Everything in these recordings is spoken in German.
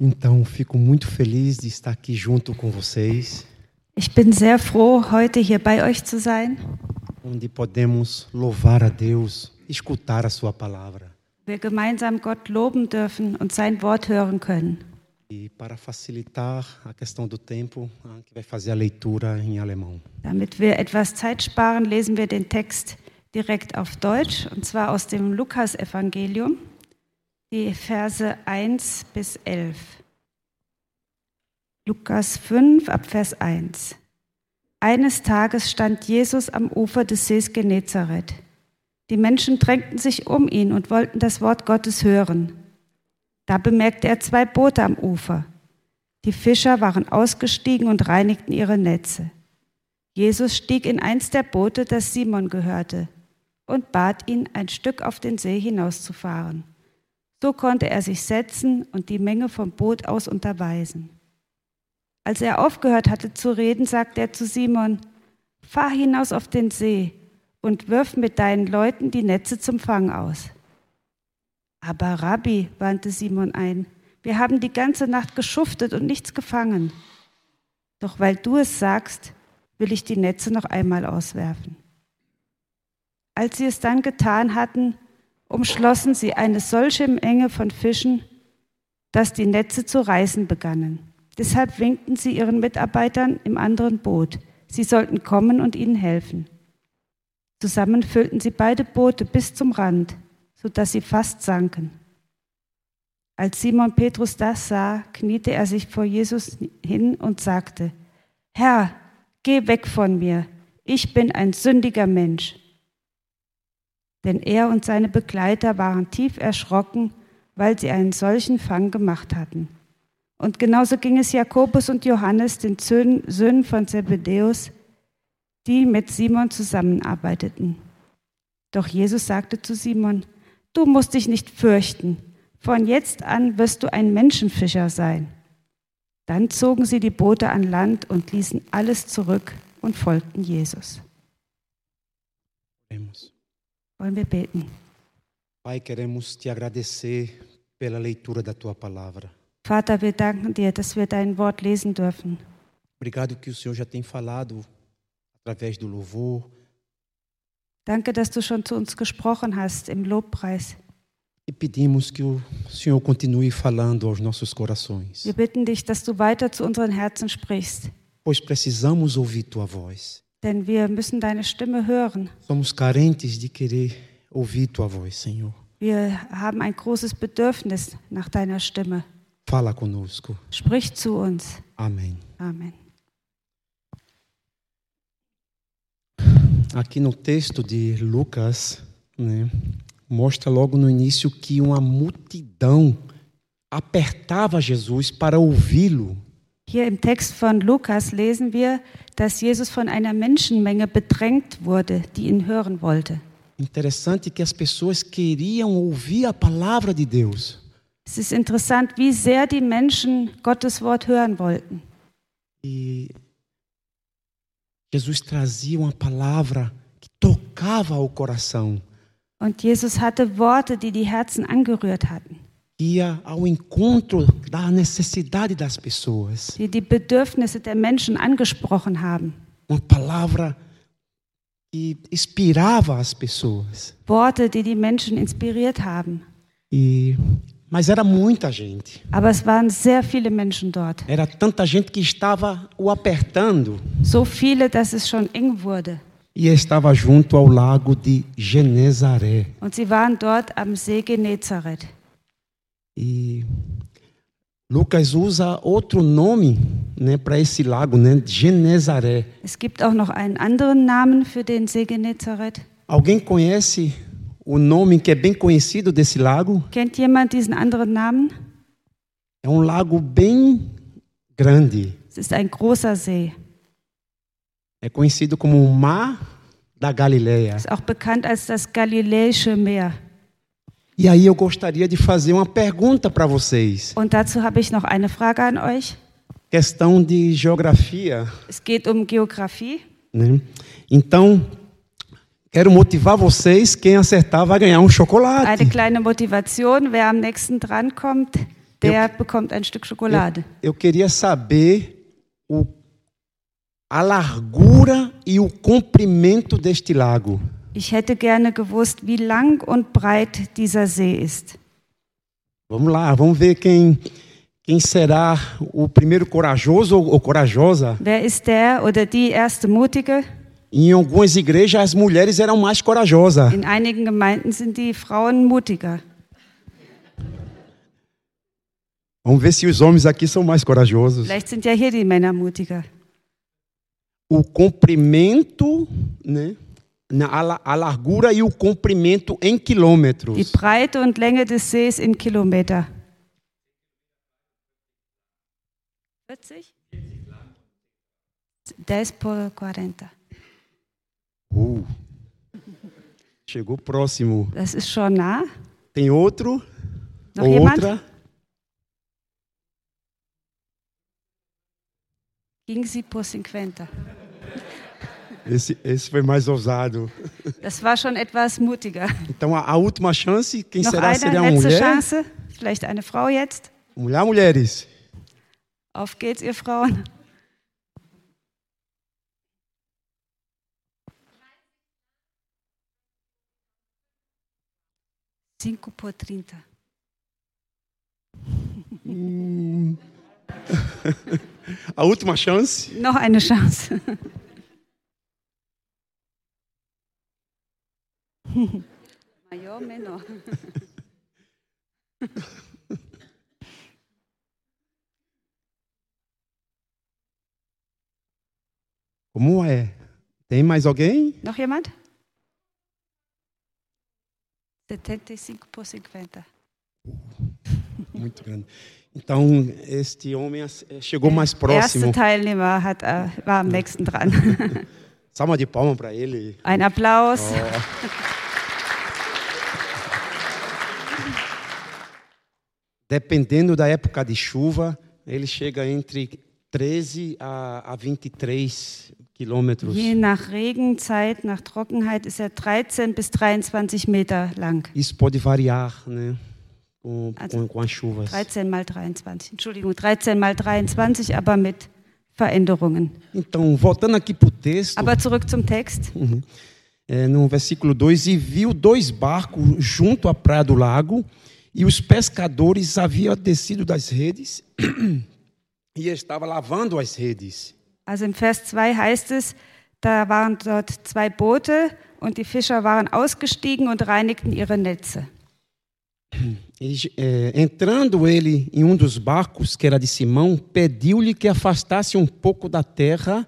Então, fico muito feliz de estar aqui junto com vocês, Ich bin sehr froh, heute hier bei euch zu sein. onde podemos louvar a Deus, escutar a Sua palavra. Wir gemeinsam Gott loben dürfen und sein Wort hören können. E para facilitar a questão do tempo, a vai fazer a leitura em alemão. Damit wir etwas Zeit sparen, lesen wir den Text direkt auf Deutsch, und zwar aus dem Lukasevangelium, die Verse 1 bis 11. Lukas 5 ab Vers 1. Eines Tages stand Jesus am Ufer des Sees Genezareth. Die Menschen drängten sich um ihn und wollten das Wort Gottes hören. Da bemerkte er zwei Boote am Ufer. Die Fischer waren ausgestiegen und reinigten ihre Netze. Jesus stieg in eins der Boote, das Simon gehörte, und bat ihn, ein Stück auf den See hinauszufahren. So konnte er sich setzen und die Menge vom Boot aus unterweisen. Als er aufgehört hatte zu reden, sagte er zu Simon, Fahr hinaus auf den See und wirf mit deinen Leuten die Netze zum Fang aus. Aber Rabbi, wandte Simon ein, wir haben die ganze Nacht geschuftet und nichts gefangen. Doch weil du es sagst, will ich die Netze noch einmal auswerfen. Als sie es dann getan hatten, umschlossen sie eine solche Menge von Fischen, dass die Netze zu reißen begannen. Deshalb winkten sie ihren Mitarbeitern im anderen Boot, sie sollten kommen und ihnen helfen. Zusammen füllten sie beide Boote bis zum Rand, sodass sie fast sanken. Als Simon Petrus das sah, kniete er sich vor Jesus hin und sagte, Herr, geh weg von mir, ich bin ein sündiger Mensch. Denn er und seine Begleiter waren tief erschrocken, weil sie einen solchen Fang gemacht hatten. Und genauso ging es Jakobus und Johannes, den Söhnen von Zebedäus, die mit Simon zusammenarbeiteten. Doch Jesus sagte zu Simon, du musst dich nicht fürchten, von jetzt an wirst du ein Menschenfischer sein. Dann zogen sie die Boote an Land und ließen alles zurück und folgten Jesus. Oremos. Wollen wir beten? Pai, queremos te agradecer pela leitura da tua palavra. Vater, wir danken dir, dass wir dein Wort lesen dürfen. Obrigado que o Senhor já tem falado através do louvor, Danke, dass du schon zu uns gesprochen hast im Lobpreis. e pedimos que o Senhor continue falando aos nossos corações, Wir bitten dich, dass du weiter zu unseren Herzen sprichst, pois precisamos ouvir tua voz. Denn wir müssen deine Stimme hören. Somos carentes de querer ouvir tua voz, Senhor. Wir haben ein großes Bedürfnis nach deiner Stimme. Fala conosco. Sprich zu uns. Amém. Amen. Aqui no texto de Lucas, né, mostra logo no início que uma multidão apertava Jesus para ouvi-lo. Hier im Text von Lukas lesen wir, dass Jesus von einer Menschenmenge bedrängt wurde, die ihn hören wollte. Interessante que as pessoas queriam ouvir a palavra de Deus, Es ist interessant, wie sehr die Menschen Gottes Wort hören wollten. E Jesus trazia uma palavra que tocava o coração, Und Jesus hatte Worte, die die Herzen angerührt hatten, ia ao encontro da necessidade das pessoas. die die Bedürfnisse der Menschen angesprochen haben. Uma palavra que inspirava as pessoas. Worte, die die Menschen inspiriert haben. E mas era muita gente. Aber es waren sehr viele Menschen dort. Era tanta gente que estava o apertando So viele, dass es schon eng wurde. e estava junto ao lago de Genezaré. Und sie waren dort am See Genezareth. E Lucas usa outro nome, né, para esse lago, né, Genezaré. Es gibt auch noch einen anderen Namen für den See Genezareth. Alguém conhece o nome que é bem conhecido desse lago? Kennt jemand diesen anderen Namen? É um lago bem grande. Es ist ein großer See. É conhecido como o Mar da Galileia. Ist auch bekannt als das Galiläische Meer. E aí eu gostaria de fazer uma pergunta para vocês. Und dazu habe ich noch eine Frage an euch. Questão de geografia, Es geht um Geografie. né? Então, quero motivar vocês, quem acertar vai ganhar um chocolate. Eine kleine Motivation, wer am nächsten dran kommt, der bekommt ein Stück Schokolade. Eu queria saber o, a largura e o comprimento deste lago. Ich hätte gerne gewusst, wie lang und breit dieser See ist. Vamos lá, vamos ver quem, quem será o primeiro corajoso ou, corajosa. Wer ist der oder die erste Mutige? Em algumas igrejas, as mulheres eram mais corajosas. In einigen Gemeinden sind die Frauen mutiger. Vamos ver se os homens aqui são mais corajosos. Vielleicht sind ja hier die Männer mutiger. O comprimento, né? Na, a, la- a largura e o comprimento em Die quilômetros. Breite und Länge des Sees in Kilometer. 40? 10 por 40. Uh, chegou próximo. Das ist schon nah. Tem outro? Noch ou jemand? outra? 15 por 50. Esse, esse foi mais ousado. Das war schon etwas mutiger. Então, a, a última chance, quem Noch será? eine Seria letzte mulher? Chance. Vielleicht eine Frau jetzt. Mulher, mulheres? Auf geht's, ihr Frauen. Cinco por 30. A última chance? Noch eine Chance. Maior, menor. Como é? Tem mais alguém? Noch jemand? 75 por 50. Muito grande. Então, este homem eh, chegou mais erste próximo. Teilnehmer hat, äh, war am nächsten dran. Salva de palma para ele. Ein Applaus. Dependendo da época de chuva, ele chega entre 13 a, a 23 quilômetros. Je nach Regenzeit, nach Trockenheit ist er 13 bis 23 Meter lang. Isso pode variar, né? Com, Also, com, as chuvas. 13 mal 23, Entschuldigung, 13 mal 23, aber mit Veränderungen. Então, voltando aqui para o texto, Aber zurück zum Text. é, no versículo 2: E viu dois barcos junto à praia do lago, e os pescadores haviam descido das redes e estavam lavando as redes. Also im Vers 2 heißt es, da waren dort zwei Boote und die Fischer waren ausgestiegen und reinigten ihre Netze. Eles, é, entrando ele em um dos barcos, que era de Simão, pediu-lhe que afastasse um pouco da terra,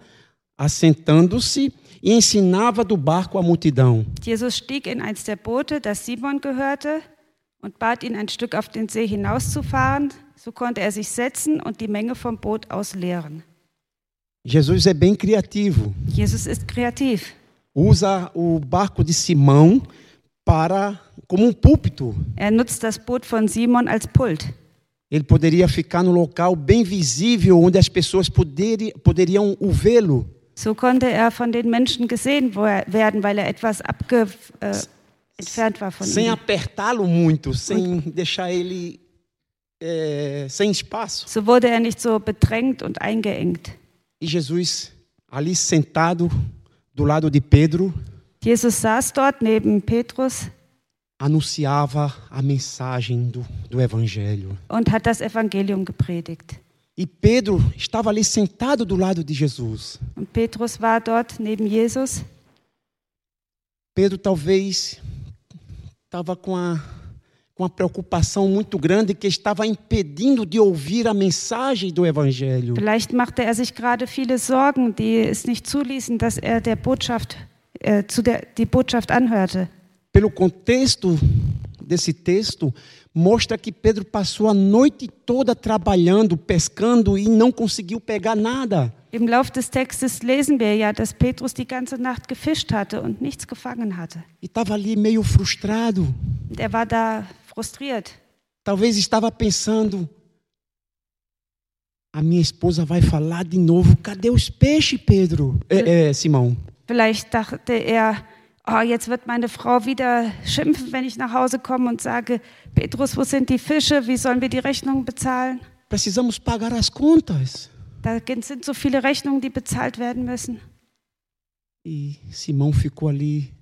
assentando-se, e ensinava do barco a multidão. Jesus stieg in eins der Boote, das Simon gehörte, und bat ihn, ein Stück auf den See hinauszufahren. So konnte er sich setzen und die Menge vom Boot aus leeren. Jesus é bem criativo. Jesus ist kreativ. Usa o barco de Simão para como um púlpito. Er nutzt das Boot von Simon als Pult. Ele poderia ficar no local bem visível, onde as pessoas poderi, poderiam o vê-lo. So konnte er von den Menschen gesehen er- werden, weil er etwas abge, äh, entfernt war von sem apertá-lo muito, sem deixar ele é, sem espaço. So wurde er nicht so bedrängt und eingeengt. E Jesus, ali sentado do lado de Pedro, Jesus saß dort neben Petrus anunciava a mensagem do, do Evangelho. und hat das Evangelium gepredigt. E Pedro estava ali sentado do lado de Jesus. Und Petrus war dort neben Jesus. Pedro talvez estava com a, com a preocupação muito grande que estava impedindo de ouvir a mensagem do Evangelho. Vielleicht machte er sich gerade viele Sorgen, die es nicht zuließen, dass er der Botschaft, äh, zu der, die Botschaft anhörte. Pelo contexto desse texto, mostra que Pedro passou a noite toda trabalhando, pescando e não conseguiu pegar nada. Im Lauf des Textes lesen wir ja, dass Petrus die ganze Nacht gefischt hatte und nichts gefangen hatte. E estava ali meio frustrado. Und er war da frustriert. Talvez estava pensando: a minha esposa vai falar de novo. Cadê os peixes, Pedro? É, é, Simão. Vielleicht dachte er, oh, jetzt wird meine Frau wieder schimpfen, wenn ich nach Hause komme und sage, Petrus, wo sind die Fische? Wie sollen wir die Rechnungen bezahlen? Precisamos pagar as contas. Da sind so viele Rechnungen, die bezahlt werden müssen. E Simão ficou ali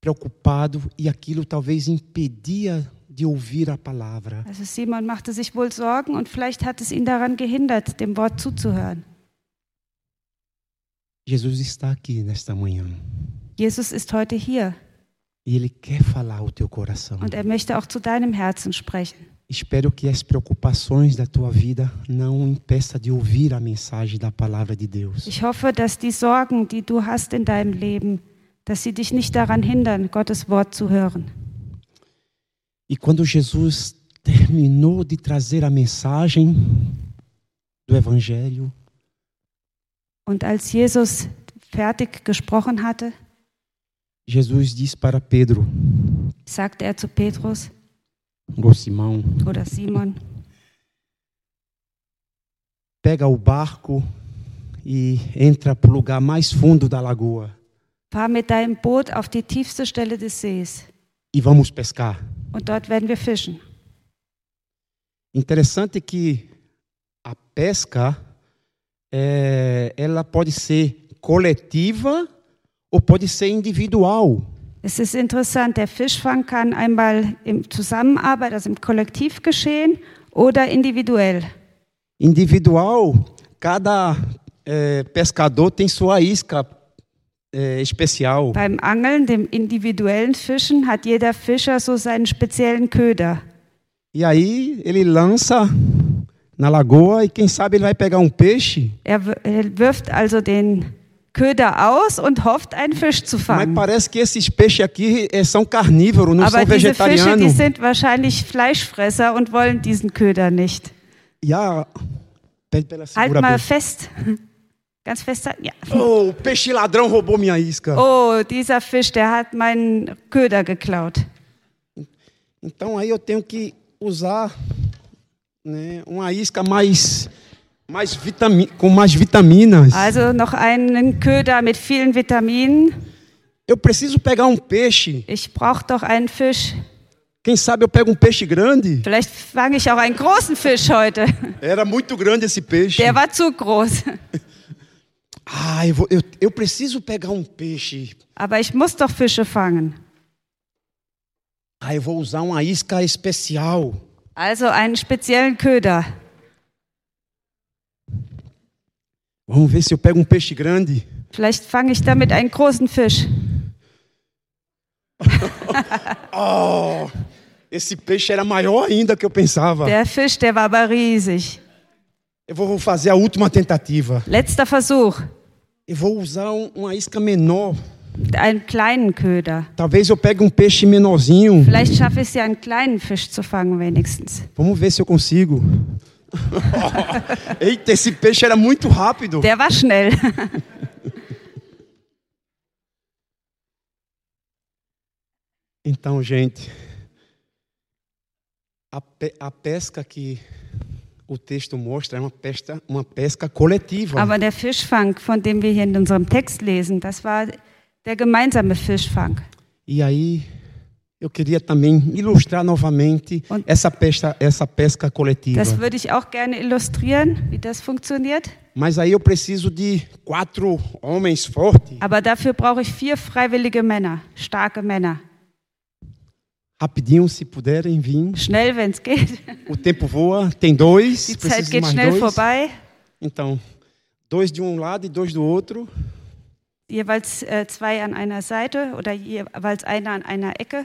preocupado e aquilo talvez impedia de ouvir a palavra. Also Simon machte sich wohl Sorgen und vielleicht hat es ihn daran gehindert, dem Wort zuzuhören. Jesus está aqui nesta manhã Jesus ist heute hier e ele quer falar ao teu coração. und er möchte auch zu deinem Herzen sprechen. Espero que as preocupações da tua vida não impeça de ouvir a mensagem da palavra de Deus. Ich hoffe, dass die Sorgen, die du hast in deinem Leben, dass sie dich nicht daran hindern, Gottes Wort zu hören. E quando Jesus terminou de trazer a mensagem do evangelho, Und als Jesus fertig gesprochen hatte, Jesus disse para Pedro, sagte er zu Petrus ou Simão, oder Simon, pega o barco e entra para o lugar mais fundo da lagoa fahr mit deinem Boot auf die tiefste Stelle des Sees e vamos pescar. und dort werden wir fischen. Interessante que a pesca é, ela pode ser coletiva ou pode ser individual. Es ist interessant, der Fischfang kann einmal im Zusammenarbeit, also im Kollektiv geschehen oder individuell. Individual, cada é, pescador tem sua isca é, especial. Beim Angeln, dem individuellen Fischen, hat jeder Fischer so seinen speziellen Köder. E aí ele lança na lagoa e quem sabe ele vai pegar um peixe. Er er wirft also den Köder aus und hofft, einen Fisch zu Mas fangen. parece que esses peixes aqui eh, são carnívoros, não Aber são diese Fische, die sind wahrscheinlich Fleischfresser und wollen diesen Köder nicht. Ja, Halt mal fest. Ganz fest. Ja. Oh, peixe ladrão roubou minha isca. Oh, dieser Fisch, der hat meinen Köder geklaut. Então aí eu tenho que usar né, uma isca mais, mais vitami com mais vitaminas. Also noch einen Köder mit vielen Vitaminen. Eu preciso pegar um peixe. Ich brauche doch einen Fisch. Quem sabe eu pego um peixe grande? Vielleicht fange ich auch einen großen Fisch heute. Era muito grande esse peixe. Der war zu groß. Ah, eu, vou, eu, eu preciso pegar um peixe. Aber ich muss doch Fische fangen. Ah, eu vou usar uma isca especial. Also einen speziellen Köder. Vamos ver se eu pego um peixe grande. Vielleicht fange ich damit einen großen Fisch. Oh, esse peixe era maior ainda que eu pensava. Der Fisch, der war aber riesig. Eu vou fazer a última tentativa. Letzter Versuch. Eu vou usar um- uma isca menor. Mit einem kleinen Köder. Talvez eu pegue um peixe menorzinho. Vielleicht schaffe ich es ja, einen kleinen Fisch zu fangen, wenigstens. Vamos ver se eu consigo. Eita, esse peixe era muito rápido. Der war schnell. Então, gente, a, pe- a pesca que o texto mostra é uma pesca, uma pesca coletiva. Aber der Fischfang, von dem wir hier in unserem Text lesen, das war der gemeinsame Fischfang. E aí eu queria também ilustrar novamente Und- essa pesca, essa pesca coletiva. Das würde ich auch gerne illustrieren, wie das funktioniert. Mas aí eu preciso de quatro homens fortes. Aber dafür brauche ich vier freiwillige Männer, starke Männer. Rapidinho, se puderem vir. Schnell, wenn es geht. O tempo voa. Tem dois. Die Zeit geht schnell dois. vorbei. Então, dois de um lado e dois do outro. Jeweils äh, zwei an einer Seite oder jeweils einer an einer Ecke.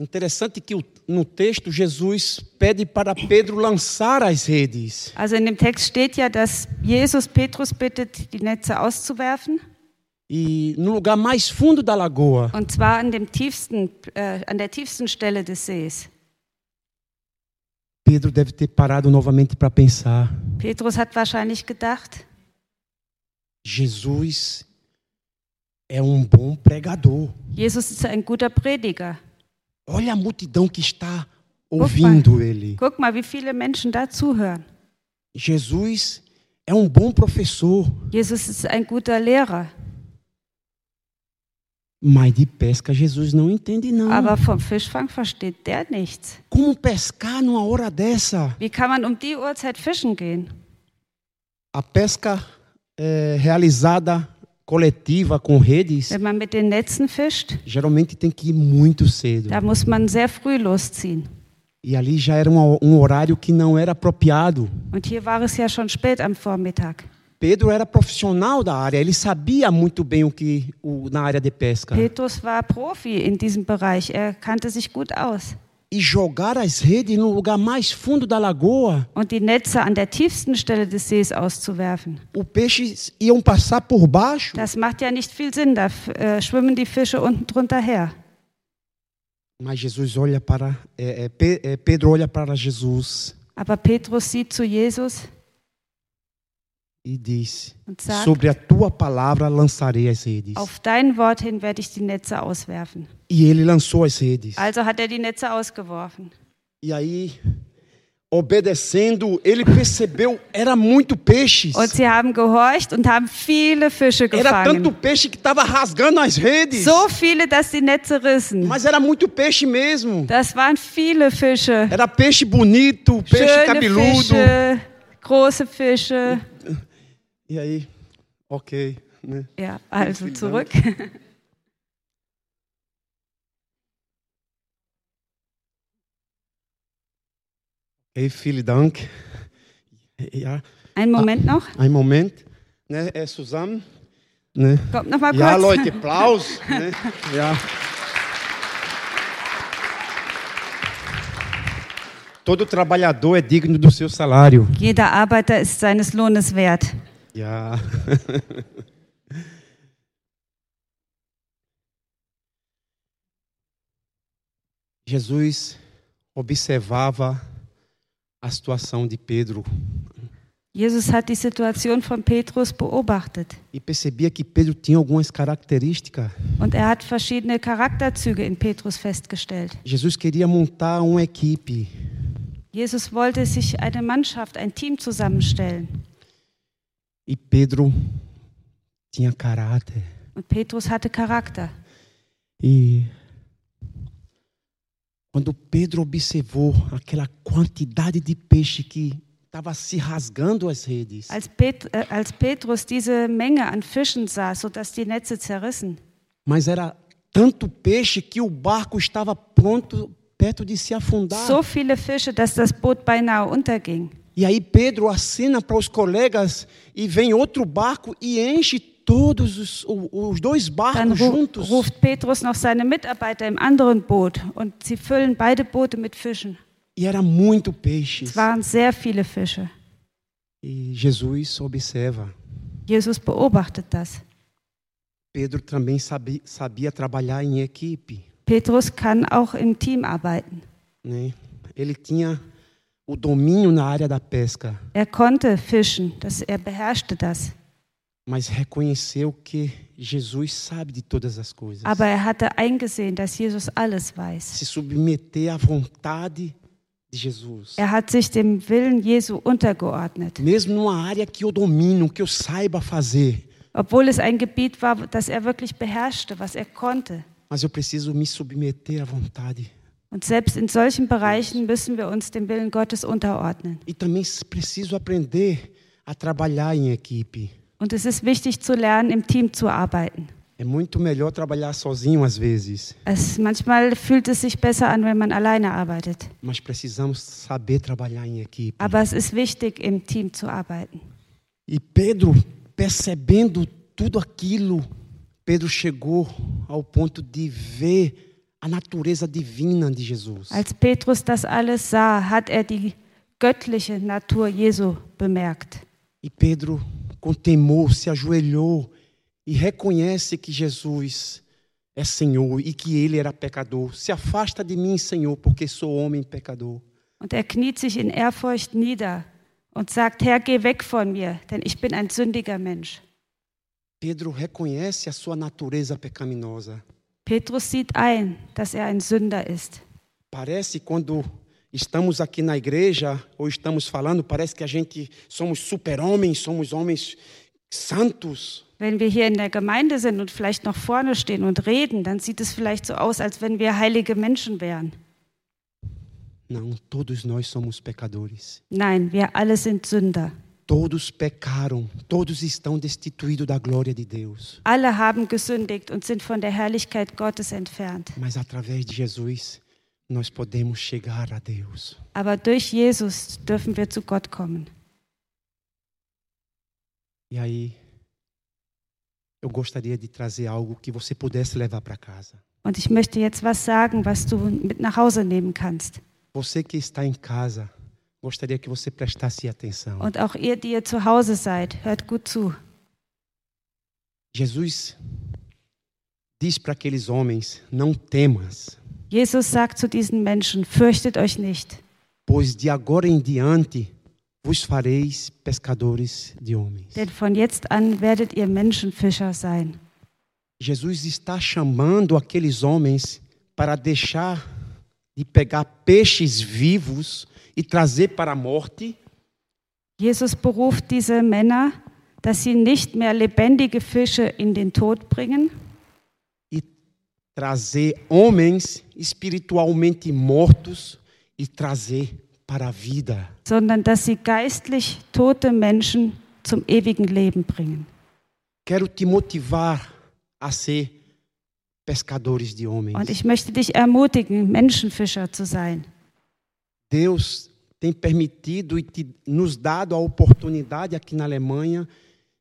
Interessante que no texto Jesus pede para Pedro lançar as redes. Also in dem Text steht ja, dass Jesus Petrus bittet, die Netze auszuwerfen. E no lugar mais fundo da lagoa, Und zwar an, dem tiefsten, äh, an der tiefsten Stelle des Sees. Pedro deve ter parado novamente para pensar: Petrus hat wahrscheinlich gedacht, Jesus é um bom pregador. Jesus ist ein guter Prediger. Olha a multidão que está ouvindo ele. Guck mal, wie viele Menschen da zuhören. Jesus é um bom professor. Jesus ist ein guter Lehrer. Mas de pesca Jesus não entende não. Aber vom Fischfang versteht der nichts. Como pescar numa hora dessa? Wie kann man um die Uhrzeit fischen gehen? A pesca é, realizada coletiva com redes Wenn man mit den Netzen fischt, geralmente tem que ir muito cedo. da muss man sehr früh losziehen. E ali já era um, um horário que não era apropriado. Und hier war es ja schon spät am Vormittag. Pedro era profissional da área, ele sabia muito bem o que o, na área de pesca. Petrus war Profi in diesem Bereich. Er kannte sich gut aus. E jogar as redes no lugar mais fundo da lagoa, Und die Netze an der tiefsten Stelle des Sees auszuwerfen. os peixes iam passar por baixo. Das macht ja nicht viel Sinn. Da äh, schwimmen die Fische unten drunter her. Mas Jesus olha para é, é, é, Pedro olha para Jesus Aber Petrus sieht zu Jesus e diz: und sagt, Sobre a tua palavra lançarei as redes. auf dein Wort hin werde ich die Netze auswerfen. E ele lançou as redes. Also hat er die Netze ausgeworfen. E aí, obedecendo, ele percebeu era muito peixes. Und sie haben gehorcht und haben viele Fische Era tanto gefangen. peixe que estava rasgando as redes. So viele, dass die Netze rissen. Mas era muito peixe mesmo. Das waren viele Fische. Era peixe bonito, peixe Schöne cabeludo. Fische, große Fische. E aí, ok. Né? Ja, also zurück. Hey, vielen Dank. Ja, Einen Moment noch. ein Moment. Né? É Suzanne. Né? Kommt noch mal Ja, kurz. Leute, Applaus. né? Ja. Todo trabalhador é digno do seu salário. Jeder Arbeiter ist seines Lohnes wert. Ja. Jesus observava a situação de Pedro Jesus hat die Situation von Petrus beobachtet e percebia que Pedro tinha algumas características. und er hat verschiedene Charakterzüge in Petrus festgestellt. Jesus queria montar uma equipe Jesus wollte sich eine Mannschaft, ein Team zusammenstellen. E Pedro tinha caráter. Und Petrus hatte Charakter. E quando Pedro observou aquela quantidade de peixe que estava se rasgando as redes, Als, Pet, äh, als Petrus diese Menge an Fischen sah, sodass die Netze zerrissen, mas era tanto peixe que o barco estava pronto, perto de se afundar. so viele Fische, dass das Boot beinahe unterging. E aí Pedro acena para os colegas e vem outro barco e enche todos os, os dois barcos juntos. ruft Petrus noch seine Mitarbeiter im anderen Boot und sie füllen beide Boote mit Fischen. E era muito peixe. Es waren sehr viele Fische. E Jesus observa. Jesus beobachtet das. Pedro também sabe, sabia trabalhar em equipe. Petrus kann auch im Team arbeiten. né? Ele tinha o domínio na área da pesca, Er konnte fischen, das, er beherrschte das. mas reconheceu que Jesus sabe de todas as coisas. Aber er hatte eingesehen, dass Jesus alles weiß. Se submeter à vontade de Jesus. Er hat sich dem Willen Jesu untergeordnet. Mesmo numa área que eu domino, que eu saiba fazer, Obwohl es ein Gebiet war, das er wirklich beherrschte, was er konnte. mas eu preciso me submeter à vontade. Und selbst in solchen Bereichen müssen wir uns dem Willen Gottes unterordnen. E também preciso aprender a trabalhar em equipe. Und es ist wichtig zu lernen, im Team zu arbeiten. É muito melhor trabalhar sozinho às vezes, Es, manchmal fühlt es sich besser an, wenn man alleine arbeitet. mas precisamos saber trabalhar em equipe. Aber es ist wichtig, im Team zu arbeiten. E Pedro, percebendo tudo aquilo, Pedro chegou ao ponto de ver a natureza divina de Jesus. Als Petrus das alles sah, hat er die göttliche Natur Jesu bemerkt. E Pedro, com temor, se ajoelhou e reconhece que Jesus é Senhor e que ele era pecador. Se afasta de mim, Senhor, porque sou homem pecador. Und er kniet sich in Ehrfurcht nieder und sagt, Herr, geh weg von mir, denn ich bin ein sündiger Mensch. Pedro reconhece a sua natureza pecaminosa. Petrus sieht ein, dass er ein Sünder ist. Parece quando estamos aqui na igreja ou estamos falando, parece que a gente somos super-homens, somos homens santos, Wenn wir hier in der Gemeinde sind und vielleicht noch vorne stehen und reden, dann sieht es vielleicht so aus, als wenn wir heilige Menschen wären. não, todos nós somos pecadores. Nein, wir alle sind Sünder. Todos pecaram, todos estão destituídos da glória de Deus. Alle haben gesündigt und sind von der Herrlichkeit Gottes entfernt. Mas através de Jesus, nós podemos chegar a Deus. Aber durch Jesus dürfen wir zu Gott kommen. E aí, eu gostaria de trazer algo que você pudesse levar para casa. Und ich möchte jetzt was sagen, was du mit nach Hause nehmen kannst. Você que está em casa, gostaria que você prestasse atenção. Und auch ihr, die ihr zu Hause seid, hört gut zu. Jesus diz para aqueles homens: Não temas, Jesus sagt zu diesen Menschen, fürchtet euch nicht, pois de agora em diante vos fareis pescadores de homens. denn von jetzt an werdet ihr Menschenfischer sein. Jesus está chamando aqueles homens para deixar de pegar peixes vivos e trazer para a morte, Jesus beruft diese Männer, dass sie nicht mehr lebendige Fische in den Tod bringen, e trazer homens espiritualmente mortos e trazer para a vida. sondern dass sie geistlich tote Menschen zum ewigen Leben bringen. Quero te motivar a ser pescadores de homens. Und ich möchte dich ermutigen, Menschenfischer zu sein. Deus tem permitido e te, nos dado a oportunidade aqui na Alemanha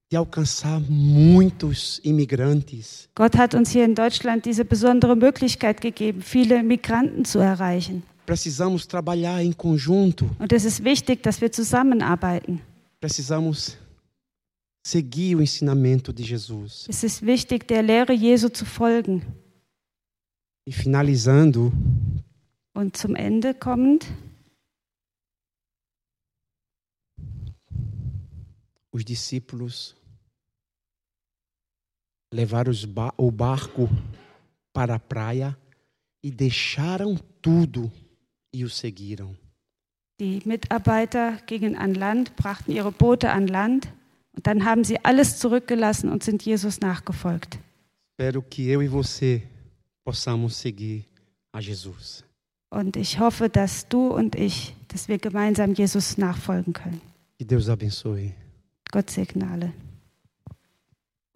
de alcançar muitos imigrantes. Gott hat uns hier in Deutschland diese besondere Möglichkeit gegeben, viele Migranten zu erreichen. Precisamos trabalhar em conjunto, Und es ist wichtig, dass wir zusammenarbeiten. precisamos seguir o ensinamento de Jesus. Es ist wichtig, der Lehre Jesu zu folgen. E finalizando, Und zum Ende kommend, os discípulos levaram ba- o barco para a praia e deixaram tudo e o seguiram. die Mitarbeiter gingen an Land, brachten ihre Boote an Land und dann haben sie alles zurückgelassen und sind Jesus nachgefolgt. Espero que eu e você possamos seguir a Jesus. Und ich hoffe, dass du und ich, dass wir gemeinsam Jesus nachfolgen können. Que Deus abençoe. Gott segne alle.